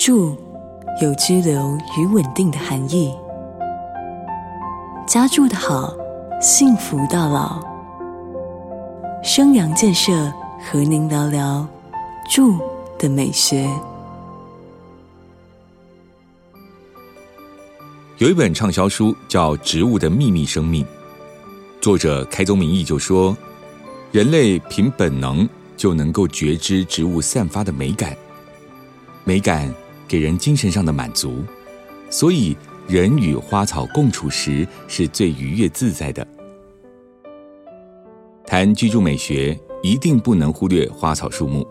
住有居留与稳定的含义。家住的好，幸福到老。生阳建设和您聊聊住的美学。有一本畅销书叫《植物的秘密生命》，作者开宗明义就说，人类凭本能就能够觉知植物散发的美感，美感给人精神上的满足，所以人与花草共处时是最愉悦自在的。谈居住美学，一定不能忽略花草树木。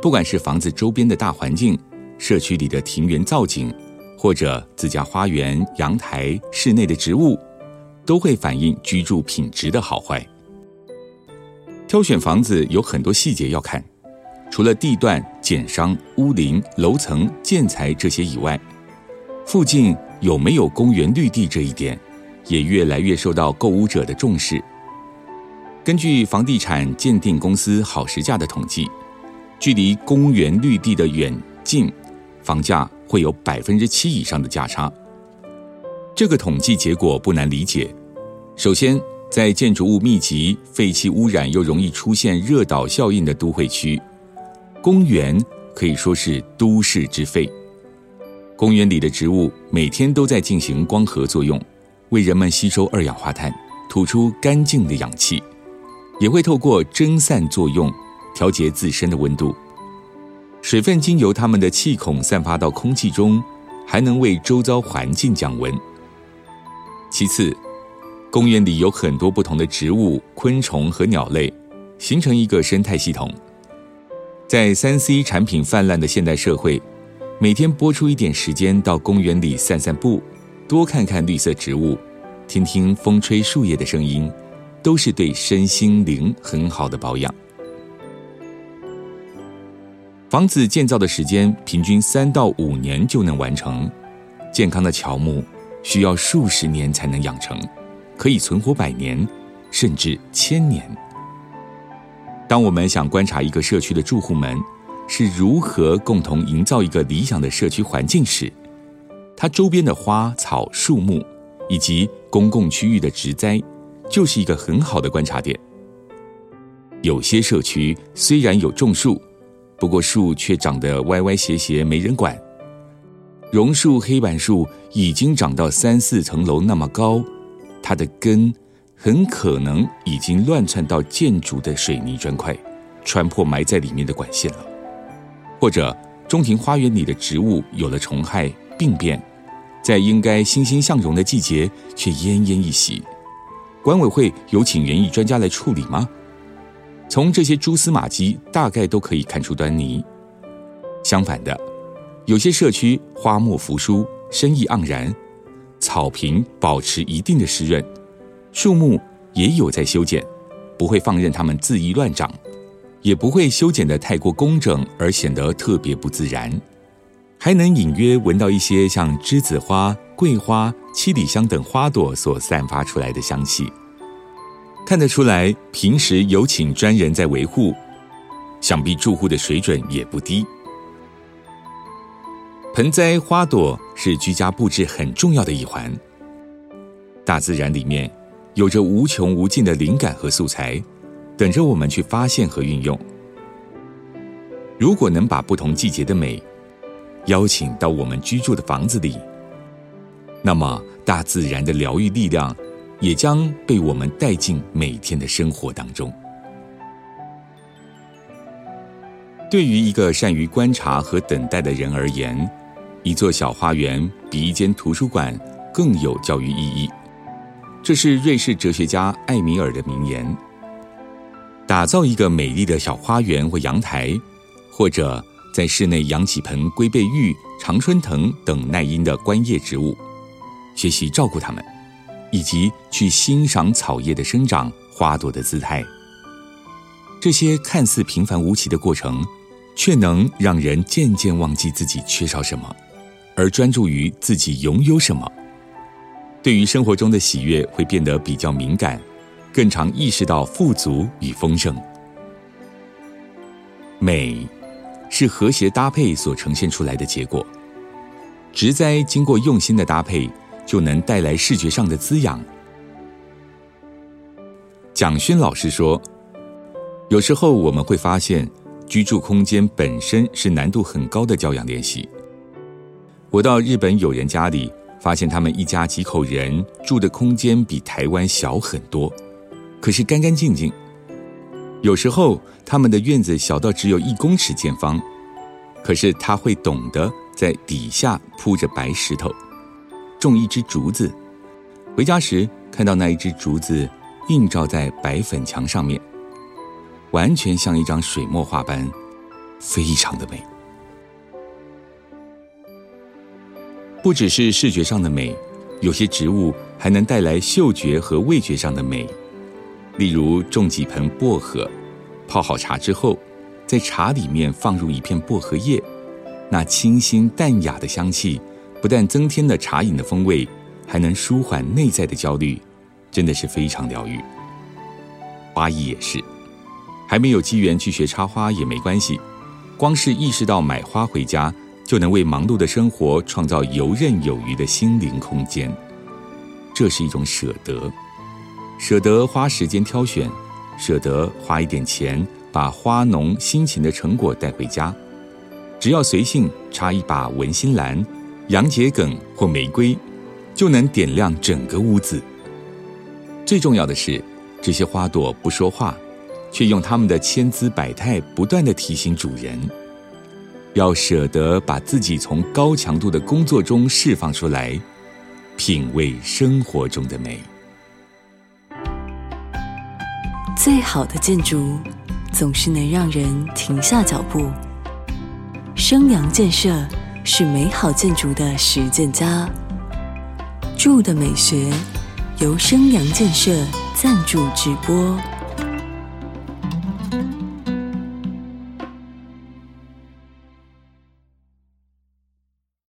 不管是房子周边的大环境、社区里的庭园造景，或者自家花园、阳台、室内的植物，都会反映居住品质的好坏。挑选房子有很多细节要看，除了地段、建商、屋龄、楼层、建材这些以外，附近有没有公园绿地这一点，也越来越受到购物者的重视。根据房地产鉴定公司好时价的统计，距离公园绿地的远近，房价会有百分之七以上的价差。这个统计结果不难理解。首先，在建筑物密集、废气污染又容易出现热岛效应的都会区，公园可以说是都市之肺。公园里的植物每天都在进行光合作用，为人们吸收二氧化碳，吐出干净的氧气。也会透过蒸散作用调节自身的温度，水分经由它们的气孔散发到空气中，还能为周遭环境降温。其次，公园里有很多不同的植物、昆虫和鸟类，形成一个生态系统。在三 C 产品泛滥的现代社会，每天拨出一点时间到公园里散散步，多看看绿色植物，听听风吹树叶的声音。都是对身心灵很好的保养。房子建造的时间平均三到五年就能完成，健康的乔木需要数十年才能养成，可以存活百年甚至千年。当我们想观察一个社区的住户们是如何共同营造一个理想的社区环境时，它周边的花草树木以及公共区域的植栽。就是一个很好的观察点。有些社区虽然有种树，不过树却长得歪歪斜斜，没人管。榕树、黑板树已经长到三四层楼那么高，它的根很可能已经乱窜到建筑的水泥砖块，穿破埋在里面的管线了。或者中庭花园里的植物有了虫害病变，在应该欣欣向荣的季节却奄奄一息。管委会有请园艺专家来处理吗？从这些蛛丝马迹，大概都可以看出端倪。相反的，有些社区花木扶疏，生意盎然，草坪保持一定的湿润，树木也有在修剪，不会放任它们恣意乱长，也不会修剪得太过工整而显得特别不自然，还能隐约闻到一些像栀子花。桂花、七里香等花朵所散发出来的香气，看得出来，平时有请专人在维护，想必住户的水准也不低。盆栽花朵是居家布置很重要的一环。大自然里面有着无穷无尽的灵感和素材，等着我们去发现和运用。如果能把不同季节的美邀请到我们居住的房子里。那么，大自然的疗愈力量也将被我们带进每天的生活当中。对于一个善于观察和等待的人而言，一座小花园比一间图书馆更有教育意义。这是瑞士哲学家艾米尔的名言。打造一个美丽的小花园或阳台，或者在室内养几盆龟背玉、常春藤等耐阴的观叶植物。学习照顾它们，以及去欣赏草叶的生长、花朵的姿态。这些看似平凡无奇的过程，却能让人渐渐忘记自己缺少什么，而专注于自己拥有什么。对于生活中的喜悦，会变得比较敏感，更常意识到富足与丰盛。美，是和谐搭配所呈现出来的结果。植栽经过用心的搭配，就能带来视觉上的滋养。蒋勋老师说：“有时候我们会发现，居住空间本身是难度很高的教养练习。我到日本友人家里，发现他们一家几口人住的空间比台湾小很多，可是干干净净。有时候他们的院子小到只有一公尺见方，可是他会懂得在底下铺着白石头，种一只竹子。回家时看到那一只竹子。”映照在白粉墙上面，完全像一张水墨画般，非常的美。不只是视觉上的美，有些植物还能带来嗅觉和味觉上的美。例如种几盆薄荷，泡好茶之后，在茶里面放入一片薄荷叶，那清新淡雅的香气，不但增添了茶饮的风味，还能舒缓内在的焦虑。真的是非常疗愈。花艺也是，还没有机缘去学插花也没关系，光是意识到买花回家，就能为忙碌的生活创造游刃有余的心灵空间。这是一种舍得，舍得花时间挑选，舍得花一点钱把花农辛勤的成果带回家。只要随性插一把文心兰、洋桔梗或玫瑰，就能点亮整个屋子。最重要的是，这些花朵不说话，却用它们的千姿百态不断的提醒主人，要舍得把自己从高强度的工作中释放出来，品味生活中的美。最好的建筑，总是能让人停下脚步。生阳建设是美好建筑的实践家，住的美学。由生阳建设赞助直播。